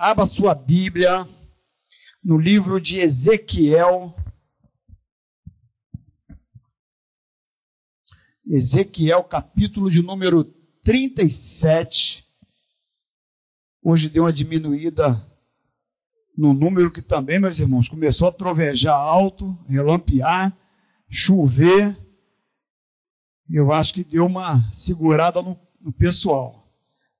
abra sua Bíblia no livro de Ezequiel. Ezequiel, capítulo de número 37. Hoje deu uma diminuída no número que também, meus irmãos, começou a trovejar alto, relampear, chover. Eu acho que deu uma segurada no, no pessoal.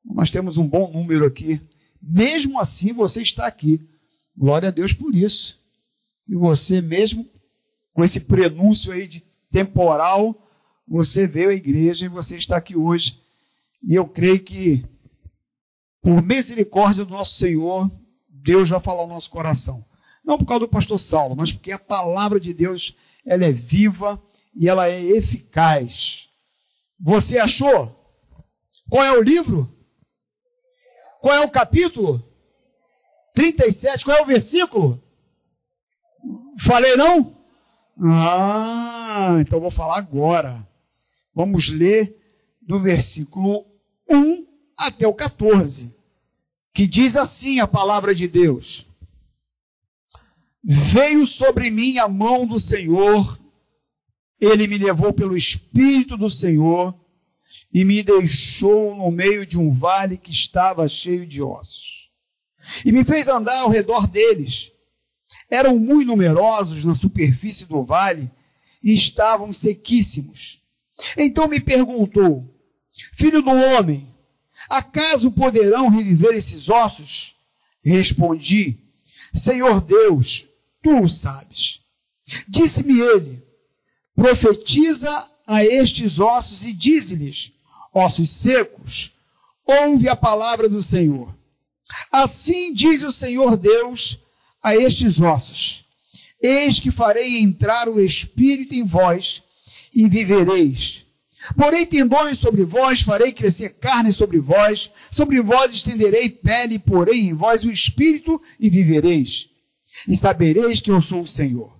Nós temos um bom número aqui. Mesmo assim, você está aqui. Glória a Deus por isso. E você mesmo, com esse prenúncio aí de temporal, você veio à igreja e você está aqui hoje. E eu creio que, por misericórdia do nosso Senhor, Deus vai falar ao nosso coração. Não por causa do pastor Saulo, mas porque a palavra de Deus ela é viva e ela é eficaz. Você achou? Qual é o livro? Qual é o capítulo? 37. Qual é o versículo? Falei não? Ah, então vou falar agora. Vamos ler do versículo 1 até o 14 que diz assim a palavra de Deus: Veio sobre mim a mão do Senhor, ele me levou pelo Espírito do Senhor e me deixou no meio de um vale que estava cheio de ossos. E me fez andar ao redor deles. Eram muito numerosos na superfície do vale e estavam sequíssimos. Então me perguntou: Filho do homem, Acaso poderão reviver esses ossos? Respondi: Senhor Deus, tu o sabes. Disse-me ele: Profetiza a estes ossos e dize-lhes: Ossos secos, ouve a palavra do Senhor. Assim diz o Senhor Deus a estes ossos: Eis que farei entrar o espírito em vós e vivereis Porém tendões sobre vós, farei crescer carne sobre vós, sobre vós estenderei pele, porém em vós o espírito, e vivereis. E sabereis que eu sou o Senhor.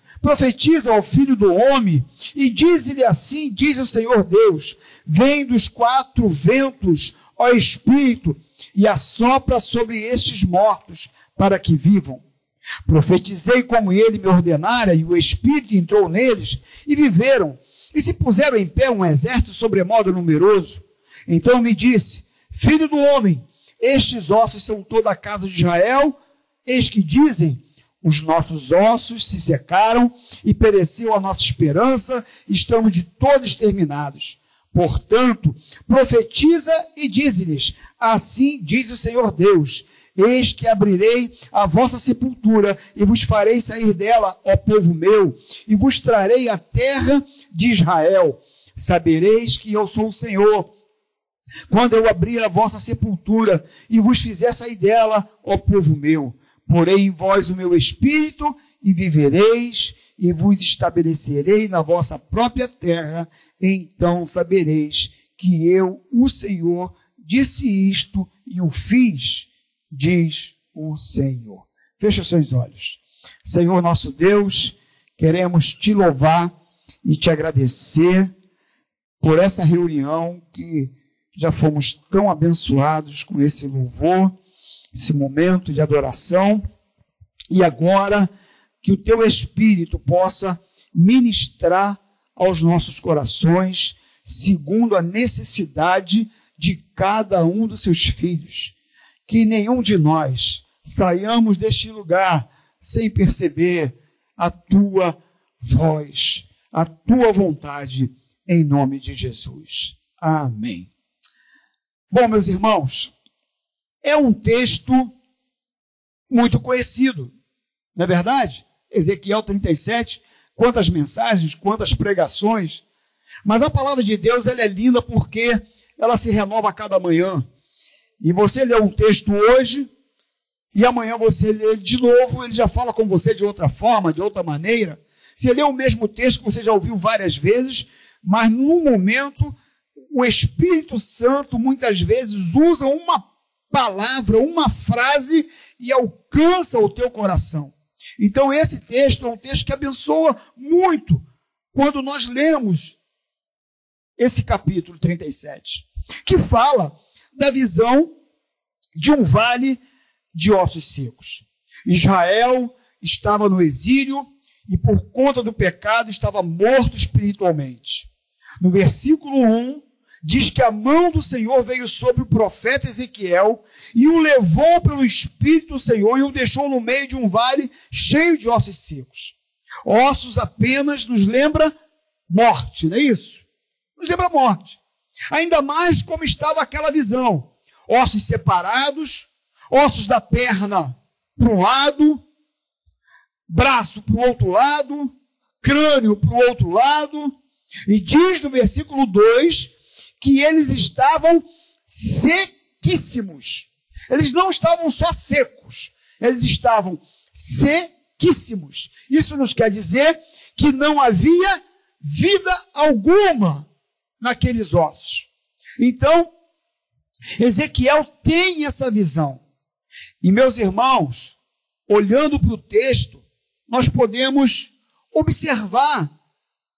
profetiza ao Filho do Homem, e diz-lhe assim: diz o Senhor Deus: vem dos quatro ventos, ó Espírito, e assopra sobre estes mortos, para que vivam. Profetizei como ele me ordenara, e o Espírito entrou neles, e viveram, e se puseram em pé um exército sobremodo numeroso. Então me disse: Filho do homem, estes ossos são toda a casa de Israel? Eis que dizem: Os nossos ossos se secaram e pereceu a nossa esperança, estamos de todos exterminados. Portanto, profetiza e dize-lhes: Assim diz o Senhor Deus: Eis que abrirei a vossa sepultura e vos farei sair dela, ó povo meu, e vos trarei a terra de Israel. Sabereis que eu sou o Senhor quando eu abrir a vossa sepultura e vos fizer sair dela, ó povo meu, porei em vós o meu espírito e vivereis e vos estabelecerei na vossa própria terra, então sabereis que eu, o Senhor, disse isto e o fiz, diz o Senhor. Feche os seus olhos. Senhor nosso Deus, queremos te louvar e te agradecer por essa reunião que já fomos tão abençoados com esse louvor, esse momento de adoração, e agora que o teu Espírito possa ministrar aos nossos corações, segundo a necessidade de cada um dos seus filhos. Que nenhum de nós saiamos deste lugar sem perceber a tua voz, a tua vontade, em nome de Jesus. Amém. Bom, meus irmãos, é um texto muito conhecido, não é verdade? Ezequiel 37, quantas mensagens, quantas pregações. Mas a palavra de Deus ela é linda porque ela se renova a cada manhã. E você lê um texto hoje, e amanhã você lê ele de novo, ele já fala com você de outra forma, de outra maneira. Você lê o mesmo texto que você já ouviu várias vezes, mas num momento o Espírito Santo muitas vezes usa uma palavra, uma frase e alcança o teu coração. Então esse texto é um texto que abençoa muito quando nós lemos esse capítulo 37, que fala da visão de um vale de ossos secos. Israel estava no exílio e por conta do pecado estava morto espiritualmente. No versículo 1, diz que a mão do Senhor veio sobre o profeta Ezequiel e o levou pelo Espírito do Senhor e o deixou no meio de um vale cheio de ossos secos. Ossos apenas nos lembra morte, não é isso? Nos lembra morte. Ainda mais como estava aquela visão. Ossos separados, ossos da perna para um lado, braço para o outro lado, crânio para o outro lado, e diz no versículo 2 que eles estavam sequíssimos. Eles não estavam só secos, eles estavam sequíssimos. Isso nos quer dizer que não havia vida alguma naqueles ossos. Então, Ezequiel tem essa visão. E meus irmãos, olhando para o texto, nós podemos observar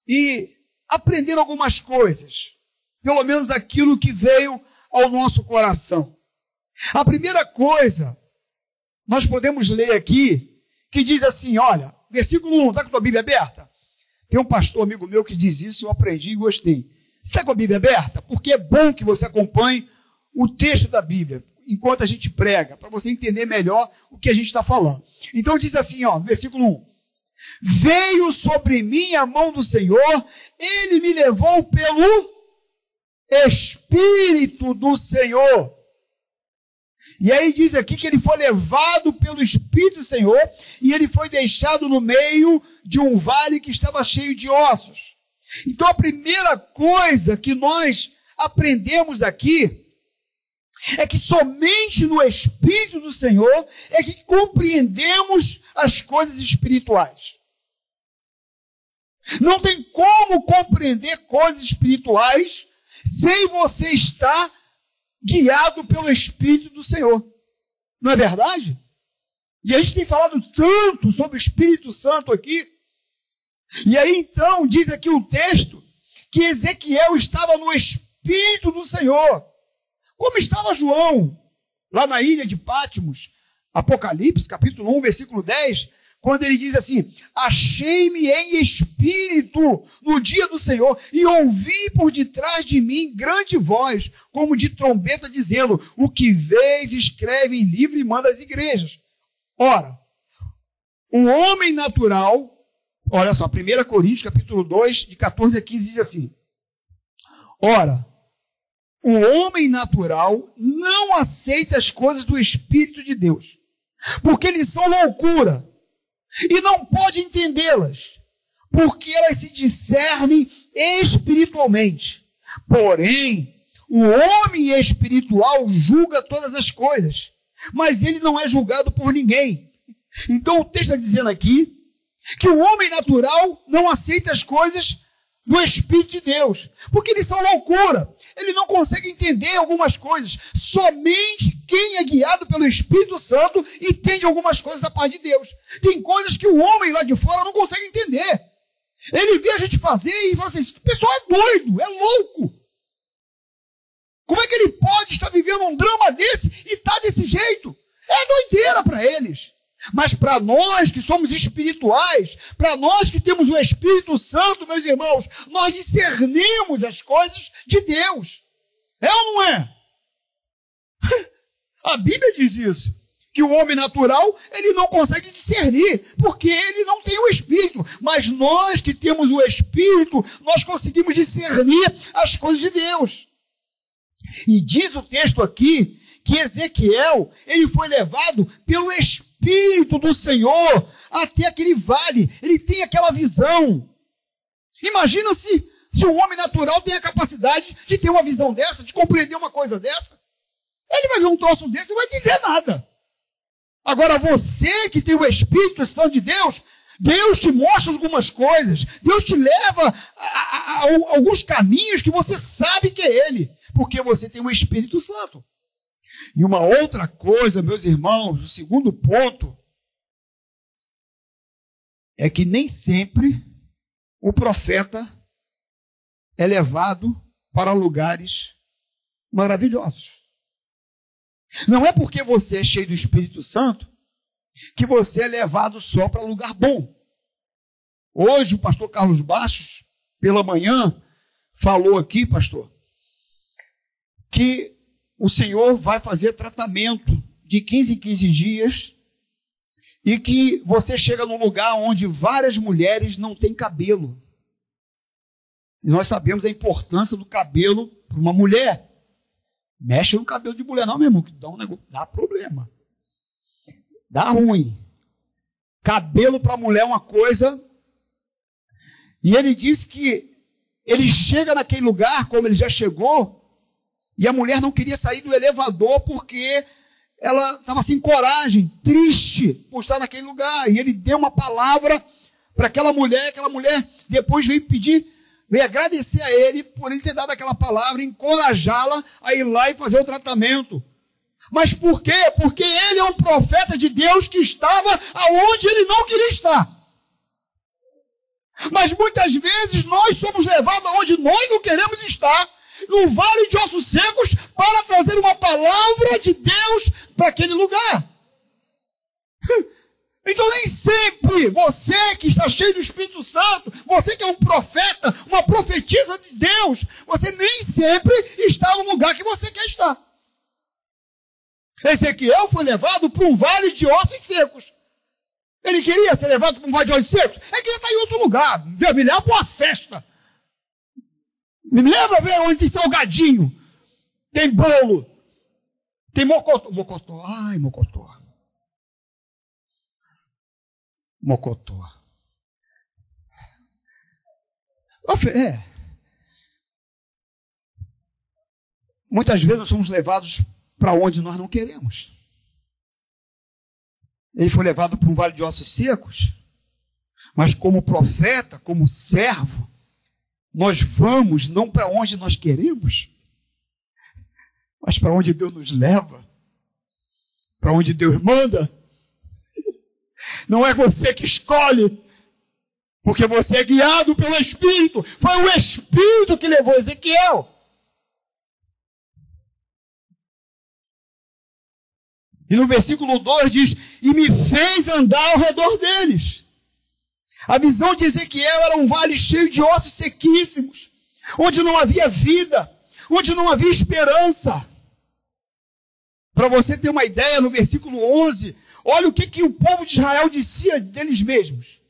e aprender algumas coisas pelo menos aquilo que veio ao nosso coração. A primeira coisa, nós podemos ler aqui, que diz assim: olha, versículo 1, está com a tua Bíblia aberta? Tem um pastor amigo meu que diz isso, eu aprendi e gostei. Você está com a Bíblia aberta? Porque é bom que você acompanhe o texto da Bíblia enquanto a gente prega, para você entender melhor o que a gente está falando. Então diz assim, ó, versículo 1. Veio sobre mim a mão do Senhor, ele me levou pelo Espírito do Senhor. E aí diz aqui que ele foi levado pelo Espírito do Senhor e ele foi deixado no meio de um vale que estava cheio de ossos. Então a primeira coisa que nós aprendemos aqui é que somente no Espírito do Senhor é que compreendemos as coisas espirituais. Não tem como compreender coisas espirituais sem você estar guiado pelo Espírito do Senhor. Não é verdade? E a gente tem falado tanto sobre o Espírito Santo aqui. E aí então diz aqui o texto que Ezequiel estava no Espírito do Senhor. Como estava João, lá na ilha de Pátimos, Apocalipse, capítulo 1, versículo 10, quando ele diz assim: Achei-me em espírito no dia do Senhor e ouvi por detrás de mim grande voz, como de trombeta, dizendo: O que vês, escreve em livro e manda às igrejas. Ora, o homem natural, olha só, 1 Coríntios, capítulo 2, de 14 a 15, diz assim: Ora, o homem natural não aceita as coisas do Espírito de Deus, porque eles são loucura e não pode entendê-las, porque elas se discernem espiritualmente. Porém, o homem espiritual julga todas as coisas, mas ele não é julgado por ninguém. Então o texto está dizendo aqui que o homem natural não aceita as coisas do Espírito de Deus, porque eles são loucura. Ele não consegue entender algumas coisas. Somente quem é guiado pelo Espírito Santo entende algumas coisas da parte de Deus. Tem coisas que o homem lá de fora não consegue entender. Ele vê a gente fazer e fala assim: esse pessoal é doido, é louco. Como é que ele pode estar vivendo um drama desse e tá desse jeito? É doideira para eles. Mas para nós que somos espirituais, para nós que temos o Espírito Santo, meus irmãos, nós discernimos as coisas de Deus. É ou não é? A Bíblia diz isso. Que o homem natural, ele não consegue discernir, porque ele não tem o Espírito. Mas nós que temos o Espírito, nós conseguimos discernir as coisas de Deus. E diz o texto aqui que Ezequiel, ele foi levado pelo Espírito do Senhor até aquele vale. Ele tem aquela visão. Imagina se, se um homem natural tem a capacidade de ter uma visão dessa, de compreender uma coisa dessa. Ele vai ver um troço desse e não vai entender nada. Agora, você que tem o Espírito Santo de Deus, Deus te mostra algumas coisas, Deus te leva a, a, a, alguns caminhos que você sabe que é Ele, porque você tem o Espírito Santo. E uma outra coisa, meus irmãos, o segundo ponto, é que nem sempre o profeta é levado para lugares maravilhosos. Não é porque você é cheio do Espírito Santo que você é levado só para lugar bom. Hoje o pastor Carlos Bastos, pela manhã, falou aqui, pastor, que o Senhor vai fazer tratamento de 15 em 15 dias e que você chega num lugar onde várias mulheres não têm cabelo. E nós sabemos a importância do cabelo para uma mulher. Mexe no cabelo de mulher, não, meu irmão, que dá, um negócio, dá problema. Dá ruim. Cabelo para mulher é uma coisa. E ele diz que ele chega naquele lugar, como ele já chegou, e a mulher não queria sair do elevador porque ela estava sem coragem, triste por estar naquele lugar. E ele deu uma palavra para aquela mulher, aquela mulher depois veio pedir, veio agradecer a ele por ele ter dado aquela palavra, encorajá-la a ir lá e fazer o tratamento. Mas por quê? Porque ele é um profeta de Deus que estava aonde ele não queria estar. Mas muitas vezes nós somos levados aonde nós não queremos estar, no vale de ossos secos, para trazer uma palavra de Deus para aquele lugar. Então, nem sempre você que está cheio do Espírito Santo, você que é um profeta, uma profetisa de Deus, você nem sempre está no lugar que você quer estar. Ezequiel foi levado para um vale de ossos secos. Ele queria ser levado para um vale de ossos secos? Ele queria estar em outro lugar. Leva para uma festa. Me leva ver onde tem salgadinho, tem bolo, tem mocotó. Mocotó, ai, mocotó. Mocotó. É. Muitas vezes nós somos levados para onde nós não queremos. Ele foi levado para um vale de ossos secos, mas como profeta, como servo, nós vamos não para onde nós queremos, mas para onde Deus nos leva, para onde Deus manda. Não é você que escolhe, porque você é guiado pelo Espírito. Foi o Espírito que levou Ezequiel. E no versículo 2 diz: E me fez andar ao redor deles. A visão de Ezequiel era um vale cheio de ossos sequíssimos, onde não havia vida, onde não havia esperança. Para você ter uma ideia, no versículo 11, olha o que, que o povo de Israel dizia deles mesmos.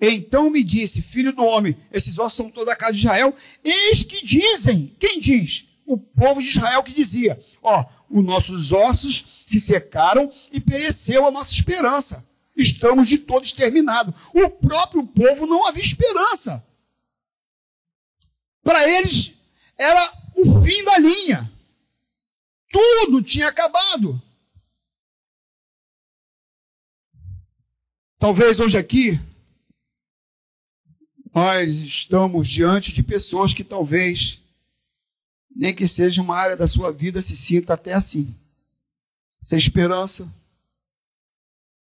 Então me disse, filho do homem, esses ossos são toda a casa de Israel, eis que dizem, quem diz? O povo de Israel que dizia, ó, os nossos ossos se secaram e pereceu a nossa esperança. Estamos de todo exterminados. O próprio povo não havia esperança. Para eles era o fim da linha. Tudo tinha acabado. Talvez hoje aqui nós estamos diante de pessoas que talvez nem que seja uma área da sua vida, se sinta até assim, sem esperança,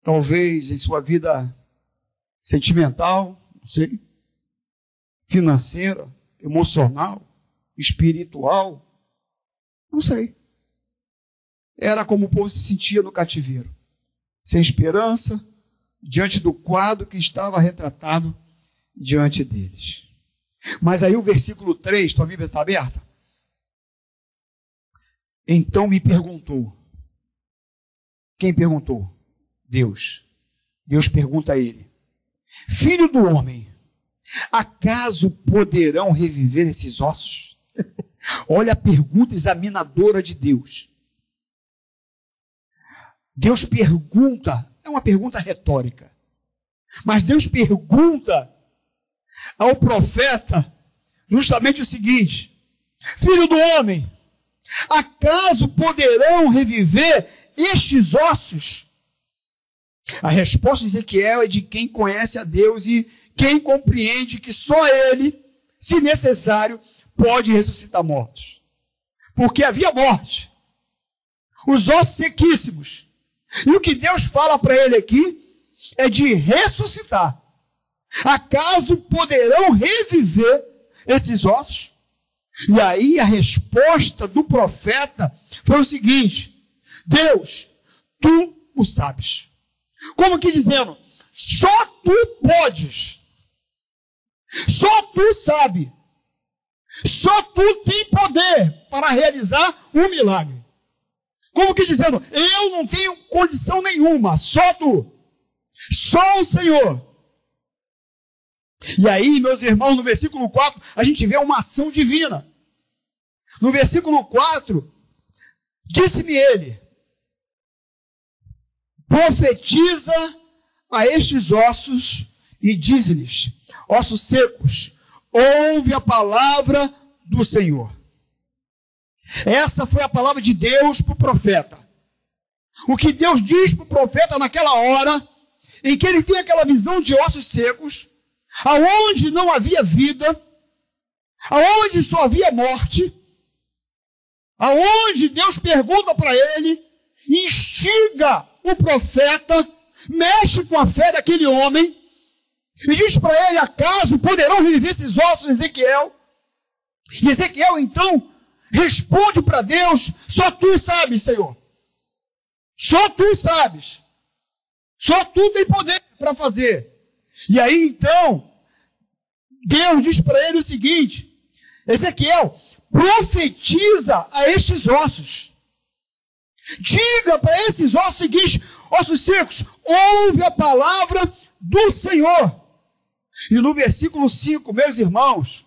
talvez em sua vida sentimental, não sei, financeira, emocional, espiritual, não sei. Era como o povo se sentia no cativeiro, sem esperança, diante do quadro que estava retratado diante deles. Mas aí o versículo 3, tua Bíblia está aberta? Então me perguntou. Quem perguntou? Deus. Deus pergunta a ele: Filho do homem, acaso poderão reviver esses ossos? Olha a pergunta examinadora de Deus. Deus pergunta, é uma pergunta retórica, mas Deus pergunta ao profeta justamente o seguinte: Filho do homem, Acaso poderão reviver estes ossos? A resposta de Ezequiel é de quem conhece a Deus e quem compreende que só Ele, se necessário, pode ressuscitar mortos. Porque havia morte, os ossos sequíssimos. E o que Deus fala para ele aqui é de ressuscitar. Acaso poderão reviver esses ossos? E aí a resposta do profeta foi o seguinte: Deus, tu o sabes. Como que dizendo, só tu podes. Só tu sabe. Só tu tem poder para realizar um milagre. Como que dizendo, eu não tenho condição nenhuma, só tu. Só o Senhor. E aí, meus irmãos, no versículo 4, a gente vê uma ação divina. No versículo 4, disse-me ele: profetiza a estes ossos e diz-lhes: ossos secos, ouve a palavra do Senhor. Essa foi a palavra de Deus para o profeta. O que Deus diz para o profeta naquela hora, em que ele tem aquela visão de ossos secos, aonde não havia vida, aonde só havia morte, aonde Deus pergunta para ele, instiga o profeta, mexe com a fé daquele homem, e diz para ele: acaso poderão reviver esses ossos, Ezequiel? E Ezequiel então responde para Deus: só tu sabes, Senhor. Só tu sabes. Só tu tem poder para fazer. E aí então, Deus diz para ele o seguinte: Ezequiel, profetiza a estes ossos. Diga para esses ossos o seguinte: ossos secos, ouve a palavra do Senhor. E no versículo 5, meus irmãos,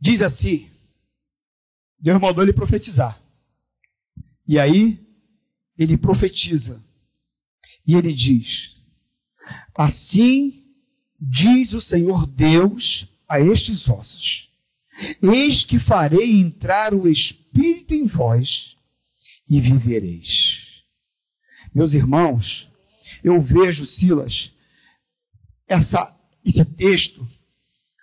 diz assim: Deus mandou ele profetizar. E aí, ele profetiza. E ele diz: Assim diz o Senhor Deus a estes ossos: Eis que farei entrar o Espírito em vós e vivereis. Meus irmãos, eu vejo, Silas, essa, esse texto,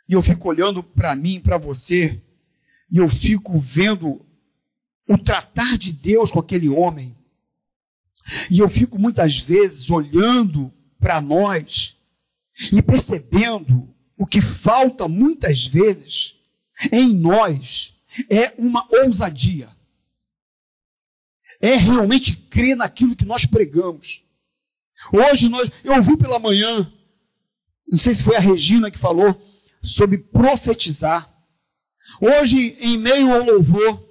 e eu fico olhando para mim, para você, e eu fico vendo o tratar de Deus com aquele homem. E eu fico muitas vezes olhando para nós e percebendo o que falta muitas vezes em nós é uma ousadia. É realmente crer naquilo que nós pregamos. Hoje nós, eu ouvi pela manhã, não sei se foi a Regina que falou sobre profetizar. Hoje, em meio ao louvor,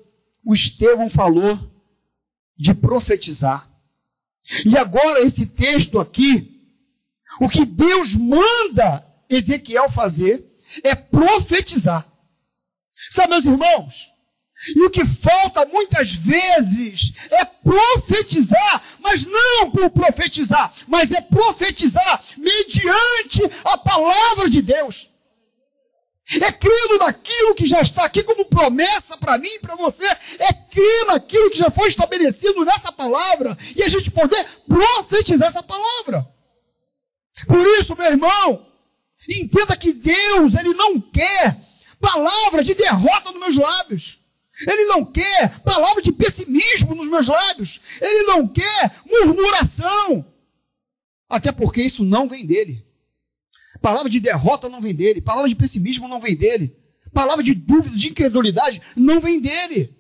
o Estevão falou de profetizar. E agora, esse texto aqui, o que Deus manda Ezequiel fazer é profetizar. Sabe, meus irmãos? E o que falta muitas vezes é profetizar, mas não por profetizar, mas é profetizar mediante a palavra de Deus. É crendo naquilo que já está aqui como promessa para mim e para você. É crer naquilo que já foi estabelecido nessa palavra e a gente poder profetizar essa palavra. Por isso, meu irmão, entenda que Deus, Ele não quer palavra de derrota nos meus lábios. Ele não quer palavra de pessimismo nos meus lábios. Ele não quer murmuração. Até porque isso não vem dele. Palavra de derrota não vem dele. Palavra de pessimismo não vem dele. Palavra de dúvida, de incredulidade não vem dele.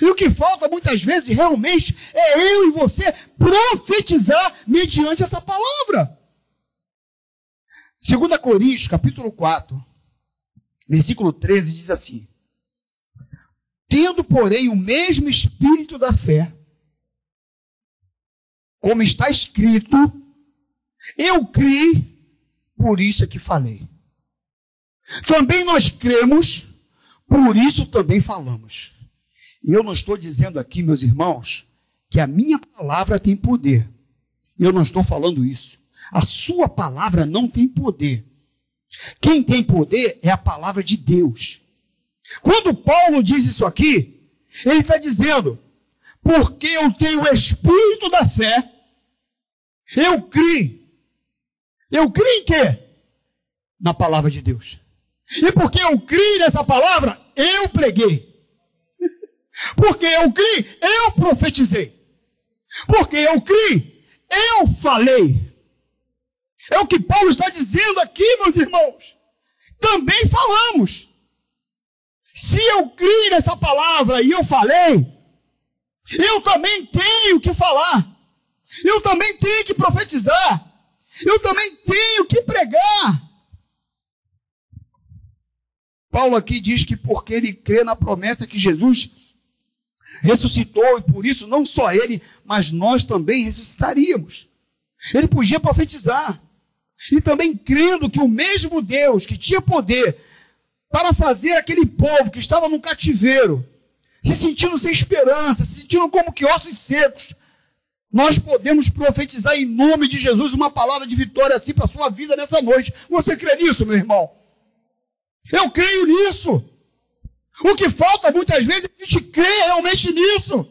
E o que falta muitas vezes realmente é eu e você profetizar mediante essa palavra. 2 Coríntios, capítulo 4, versículo 13, diz assim: Tendo, porém, o mesmo espírito da fé, como está escrito, eu criei por isso é que falei. Também nós cremos, por isso também falamos. E eu não estou dizendo aqui, meus irmãos, que a minha palavra tem poder. Eu não estou falando isso. A sua palavra não tem poder. Quem tem poder é a palavra de Deus. Quando Paulo diz isso aqui, ele está dizendo: porque eu tenho o espírito da fé, eu criei. Eu criei em quê? Na palavra de Deus. E porque eu criei nessa palavra, eu preguei. Porque eu criei, eu profetizei. Porque eu criei, eu falei. É o que Paulo está dizendo aqui, meus irmãos. Também falamos. Se eu criei nessa palavra e eu falei, eu também tenho que falar. Eu também tenho que profetizar. Eu também tenho que pregar. Paulo aqui diz que porque ele crê na promessa que Jesus ressuscitou e por isso não só ele, mas nós também ressuscitaríamos. Ele podia profetizar. E também crendo que o mesmo Deus que tinha poder para fazer aquele povo que estava no cativeiro, se sentindo sem esperança, se sentindo como que ossos secos, nós podemos profetizar em nome de Jesus uma palavra de vitória assim para a sua vida nessa noite. Você crê nisso, meu irmão? Eu creio nisso. O que falta muitas vezes é a gente crer realmente nisso.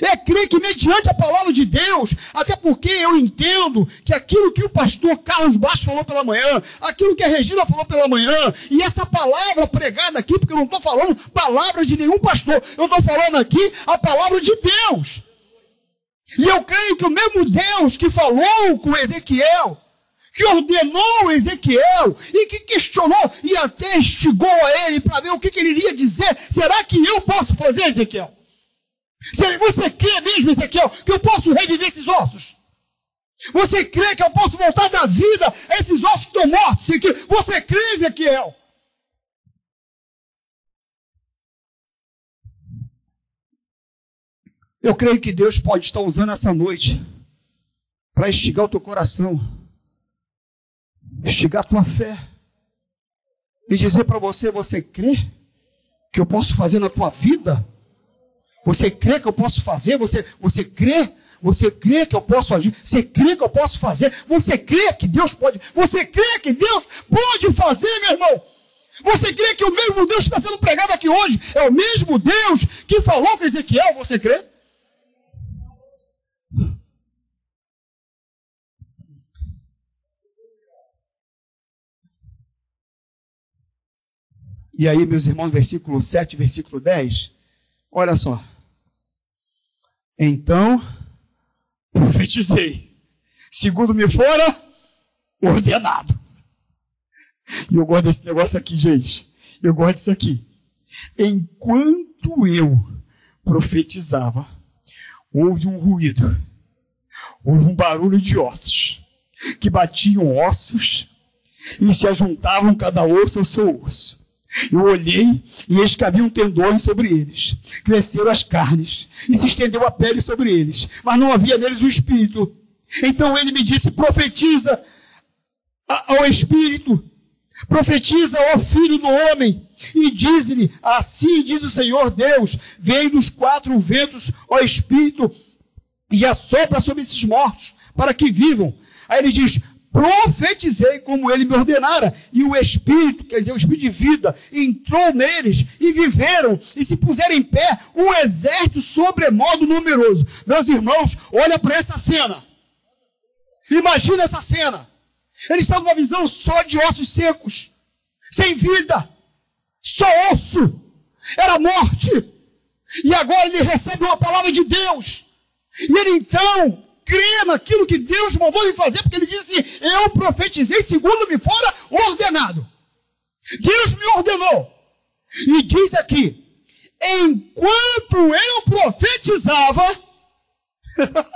É crer que mediante a palavra de Deus, até porque eu entendo que aquilo que o pastor Carlos Bastos falou pela manhã, aquilo que a Regina falou pela manhã, e essa palavra pregada aqui, porque eu não estou falando palavra de nenhum pastor, eu estou falando aqui a palavra de Deus. E eu creio que o mesmo Deus que falou com Ezequiel, que ordenou Ezequiel e que questionou e até instigou a ele para ver o que, que, ele iria dizer. Será que eu posso fazer, Ezequiel? Você crê mesmo, Ezequiel, que eu posso reviver esses ossos? Você crê que eu posso voltar da vida a esses ossos que estão mortos? Você crê, Ezequiel? Eu creio que Deus pode estar usando essa noite para instigar o teu coração, instigar a tua fé e dizer para você: você crê que eu posso fazer na tua vida? Você crê que eu posso fazer? Você, você crê? Você crê que eu posso agir? Você crê que eu posso fazer? Você crê que Deus pode? Você crê que Deus pode fazer, meu irmão? Você crê que o mesmo Deus que está sendo pregado aqui hoje é o mesmo Deus que falou com Ezequiel? Você crê? E aí, meus irmãos, versículo 7, versículo 10, olha só. Então, profetizei, segundo me fora ordenado. E eu gosto desse negócio aqui, gente. Eu gosto disso aqui. Enquanto eu profetizava, houve um ruído, houve um barulho de ossos, que batiam ossos e se ajuntavam cada osso ao seu osso. Eu olhei e eis que tendões sobre eles. Cresceram as carnes e se estendeu a pele sobre eles, mas não havia neles o espírito. Então ele me disse: profetiza ao espírito, profetiza ao filho do homem e diz-lhe: Assim diz o Senhor Deus: Vem dos quatro ventos, ó espírito, e assopra sobre esses mortos, para que vivam. Aí ele diz: profetizei como ele me ordenara, e o Espírito, quer dizer, o Espírito de vida, entrou neles e viveram e se puseram em pé um exército sobremodo numeroso. Meus irmãos, olha para essa cena. Imagina essa cena. Eles estavam numa visão só de ossos secos, sem vida, só osso, era morte. E agora ele recebe uma palavra de Deus. E ele então crê naquilo que Deus mandou ele fazer, porque ele disse: Eu profetizei segundo me fora ordenado. Deus me ordenou. E diz aqui: Enquanto eu profetizava,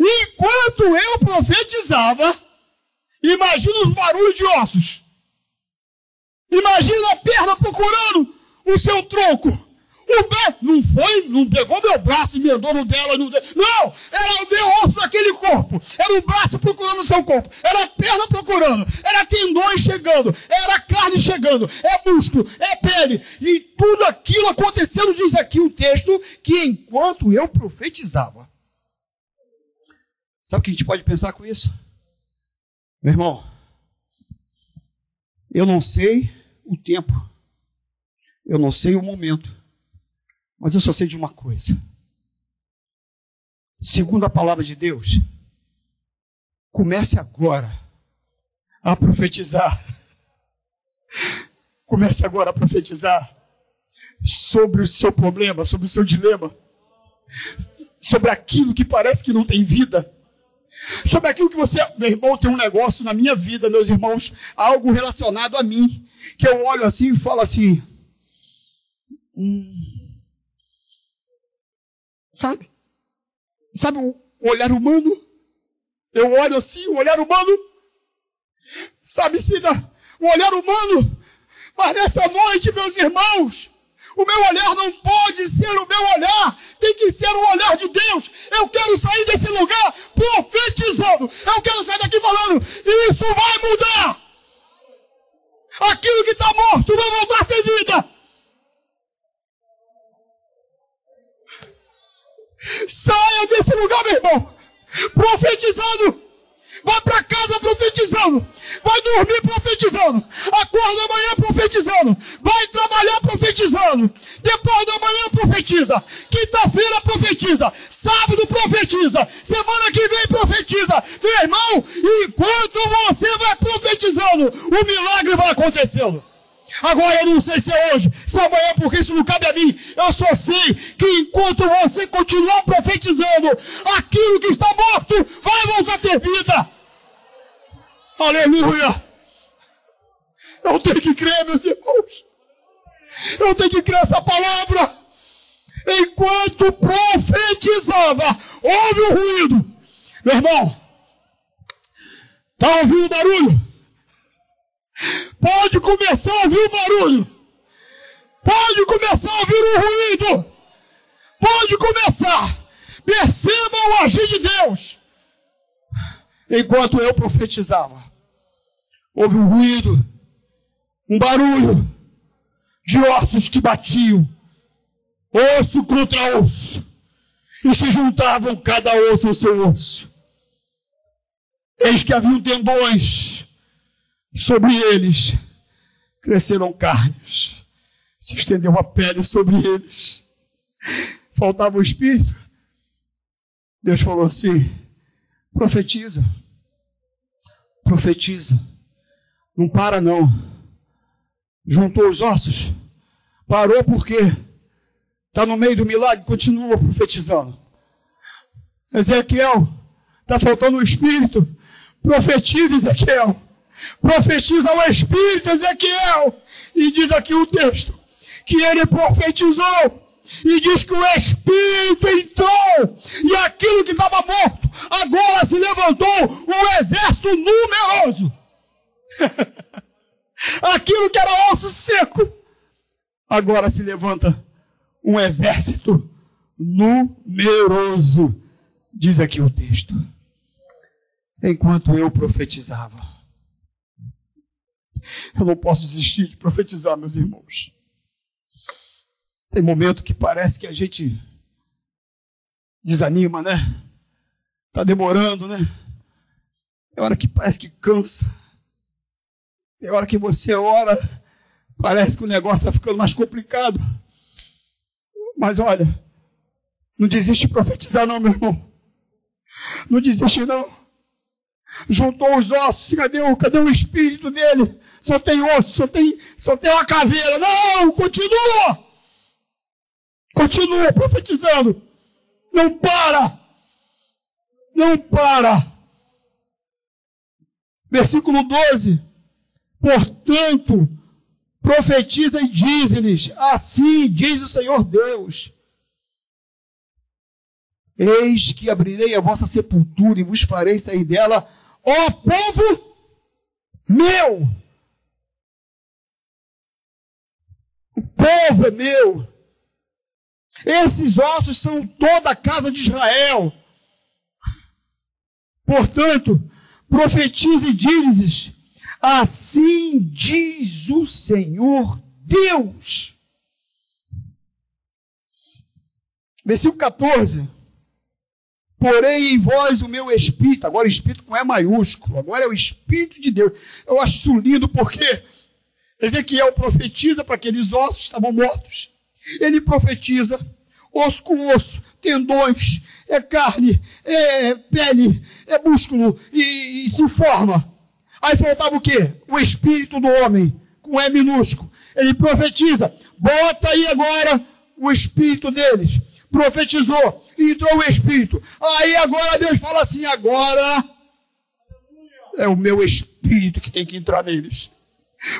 enquanto eu profetizava, imagina os barulhos de ossos. Imagina a perna procurando o seu tronco. O braço não foi, não pegou meu braço e emendou no dela. No dela. Não, era o meu osso daquele corpo. Era o braço procurando o seu corpo. Era a perna procurando. Era tendões chegando. Era carne chegando. É músculo, é pele. E tudo aquilo acontecendo, diz aqui o texto, que enquanto eu profetizava. Sabe o que a gente pode pensar com isso? Meu irmão, eu não sei o tempo. Eu não sei o momento Mas eu só sei de uma coisa. Segundo a palavra de Deus, comece agora a profetizar. Comece agora a profetizar sobre o seu problema, sobre o seu dilema, sobre aquilo que parece que não tem vida, sobre aquilo que você, meu irmão, tem um negócio na minha vida, meus irmãos, algo relacionado a mim, que eu olho assim e falo assim, hum, sabe? Sabe o olhar humano? Eu olho assim, o olhar humano, sabe, Cida, o olhar humano, mas nessa noite, meus irmãos, o meu olhar não pode ser o meu olhar, tem que ser o olhar de Deus. Eu quero sair desse lugar profetizando. Eu quero sair daqui falando, isso vai mudar. Aquilo que está morto vai voltar a ter vida. Saia desse lugar, meu irmão, profetizando. Vai para casa profetizando. Vai dormir profetizando. Acorda amanhã profetizando. Vai trabalhar profetizando. Depois da manhã profetiza. Quinta-feira profetiza. Sábado profetiza. Semana que vem profetiza. Meu irmão, enquanto você vai profetizando, o milagre vai acontecendo. Agora eu não sei se é hoje, se é amanhã, porque isso não cabe a mim. Eu só sei que enquanto você continuar profetizando, aquilo que está morto vai voltar a ter vida. Aleluia! Eu tenho que crer, meus irmãos. Eu tenho que crer essa palavra. Enquanto profetizava, houve um ruído. Meu irmão, está ouvindo o barulho? Pode começar a ouvir o barulho. Pode começar a ouvir o ruído. Pode começar. Perceba o agir de Deus. Enquanto eu profetizava, houve um ruído, um barulho de ossos que batiam, osso contra osso, e se juntavam cada osso ao seu osso. Eis que haviam tendões sobre eles, cresceram carnes, se estendeu a pele sobre eles, faltava o espírito. Deus falou assim: profetiza, profetiza, não para não. Juntou os ossos, parou porque está no meio do milagre, continua profetizando. Ezequiel, está faltando o espírito, profetiza Ezequiel, profetiza o espírito Ezequiel, e diz aqui o texto, que ele profetizou, e diz que o Espírito entrou, e aquilo que estava morto, agora se levantou um exército numeroso. aquilo que era osso seco, agora se levanta um exército numeroso, diz aqui o texto. Enquanto eu profetizava, eu não posso desistir de profetizar, meus irmãos. Tem momento que parece que a gente desanima, né? Tá demorando, né? É hora que parece que cansa. É hora que você ora, parece que o negócio está ficando mais complicado. Mas olha, não desiste de profetizar, não, meu irmão. Não desiste, não. Juntou os ossos, cadê o, cadê o espírito dele? Só tem osso, só tem, só tem uma caveira. Não, continua! Continua profetizando. Não para. Não para. Versículo 12. Portanto, profetiza e diz-lhes: Assim diz o Senhor Deus. Eis que abrirei a vossa sepultura e vos farei sair dela, ó povo meu. Povo é meu. Esses ossos são toda a casa de Israel. Portanto, profetize e diz assim diz o Senhor Deus. Versículo 14. Porém em vós o meu espírito, agora espírito com E maiúsculo, agora é o espírito de Deus. Eu acho isso lindo porque Ezequiel profetiza para aqueles ossos que estavam mortos. Ele profetiza osso com osso, tendões, é carne, é pele, é músculo e, e se forma. Aí faltava o quê? O espírito do homem, com E minúsculo. Ele profetiza, bota aí agora o espírito deles. Profetizou, entrou o espírito. Aí agora Deus fala assim: agora é o meu espírito que tem que entrar neles.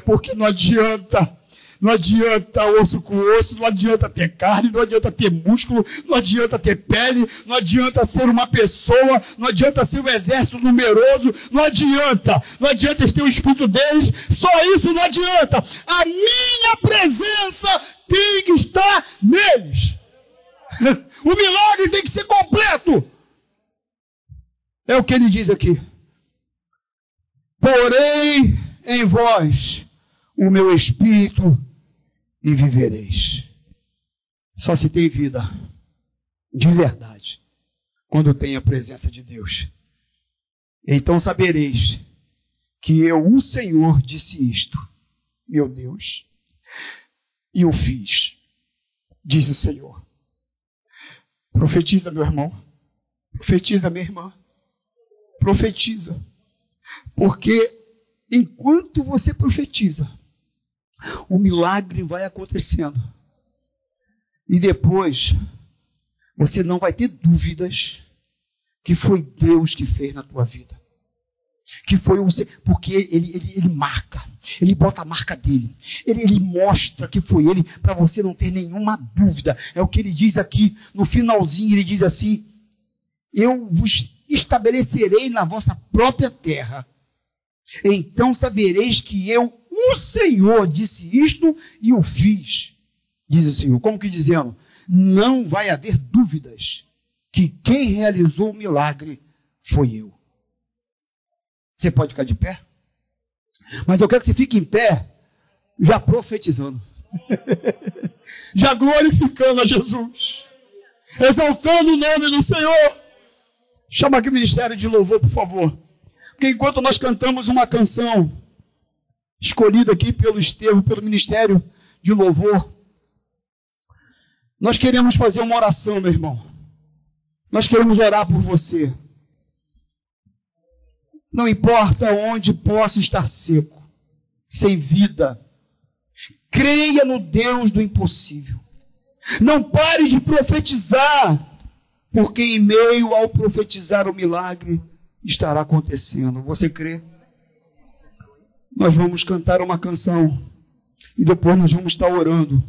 Porque não adianta não adianta osso com osso, não adianta ter carne, não adianta ter músculo, não adianta ter pele, não adianta ser uma pessoa, não adianta ser um exército numeroso, não adianta, não adianta ter o espírito deles, só isso não adianta. A minha presença tem que estar neles. O milagre tem que ser completo. É o que ele diz aqui. Porém, em vós o meu espírito e vivereis. Só se tem vida de verdade quando tem a presença de Deus. Então sabereis que eu, o Senhor, disse isto, meu Deus, e o fiz, diz o Senhor. Profetiza, meu irmão. Profetiza, minha irmã. Profetiza. Porque enquanto você profetiza, o milagre vai acontecendo. E depois, você não vai ter dúvidas que foi Deus que fez na tua vida. Que foi um, porque ele, ele, ele marca, ele bota a marca dele, ele, ele mostra que foi ele, para você não ter nenhuma dúvida. É o que ele diz aqui no finalzinho: ele diz assim: Eu vos estabelecerei na vossa própria terra, então sabereis que eu o Senhor disse isto e o fiz, diz o Senhor. Como que dizendo? Não vai haver dúvidas que quem realizou o milagre foi eu. Você pode ficar de pé? Mas eu quero que você fique em pé, já profetizando, já glorificando a Jesus, exaltando o nome do Senhor. Chama aqui o ministério de louvor, por favor. Porque enquanto nós cantamos uma canção, escolhido aqui pelo Estevão, pelo Ministério de Louvor. Nós queremos fazer uma oração, meu irmão. Nós queremos orar por você. Não importa onde possa estar seco, sem vida. Creia no Deus do impossível. Não pare de profetizar, porque em meio ao profetizar o milagre estará acontecendo. Você crê? nós vamos cantar uma canção e depois nós vamos estar orando.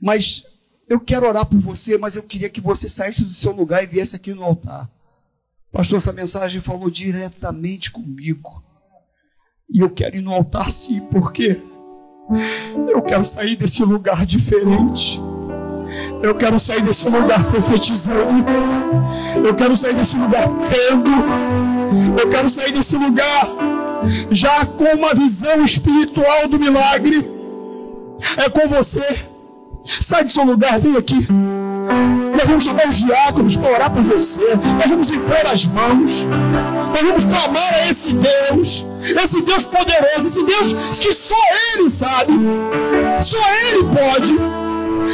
Mas eu quero orar por você, mas eu queria que você saísse do seu lugar e viesse aqui no altar. Pastor, essa mensagem falou diretamente comigo. E eu quero ir no altar sim, porque eu quero sair desse lugar diferente. Eu quero sair desse lugar profetizando. Eu quero sair desse lugar crendo. Eu quero sair desse lugar já com uma visão espiritual do milagre. É com você. Sai do seu lugar, vem aqui. Nós vamos chamar os diáconos para orar por você. Nós vamos impor as mãos. Nós vamos clamar a esse Deus. Esse Deus poderoso. Esse Deus que só Ele sabe. Só Ele pode.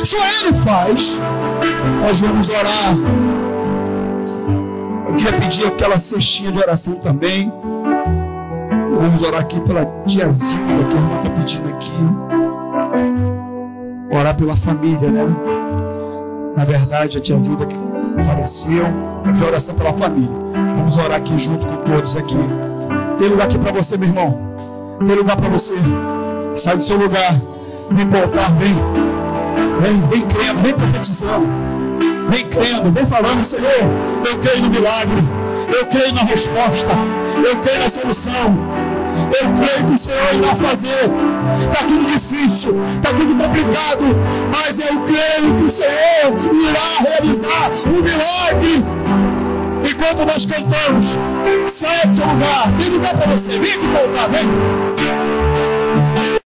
Só Ele faz. Nós vamos orar. Eu queria pedir aquela cestinha de oração também. Vamos orar aqui pela tiazinha que a irmã está pedindo aqui. Orar pela família, né? Na verdade, a tiazinha que faleceu. Aqui oração pela família. Vamos orar aqui junto com todos aqui. Tem lugar aqui para você, meu irmão. Tem lugar para você. Sai do seu lugar. Vem voltar, vem. Vem, vem crendo, vem profetizando. Vem crendo, vem falando, Senhor, eu creio no milagre. Eu creio na resposta. Eu creio na solução. Eu creio que o Senhor irá fazer. Está tudo difícil, está tudo complicado, mas eu creio que o Senhor irá realizar um milagre. Enquanto nós cantamos, sai do seu lugar, tem lugar para você, vem aqui voltar, vem.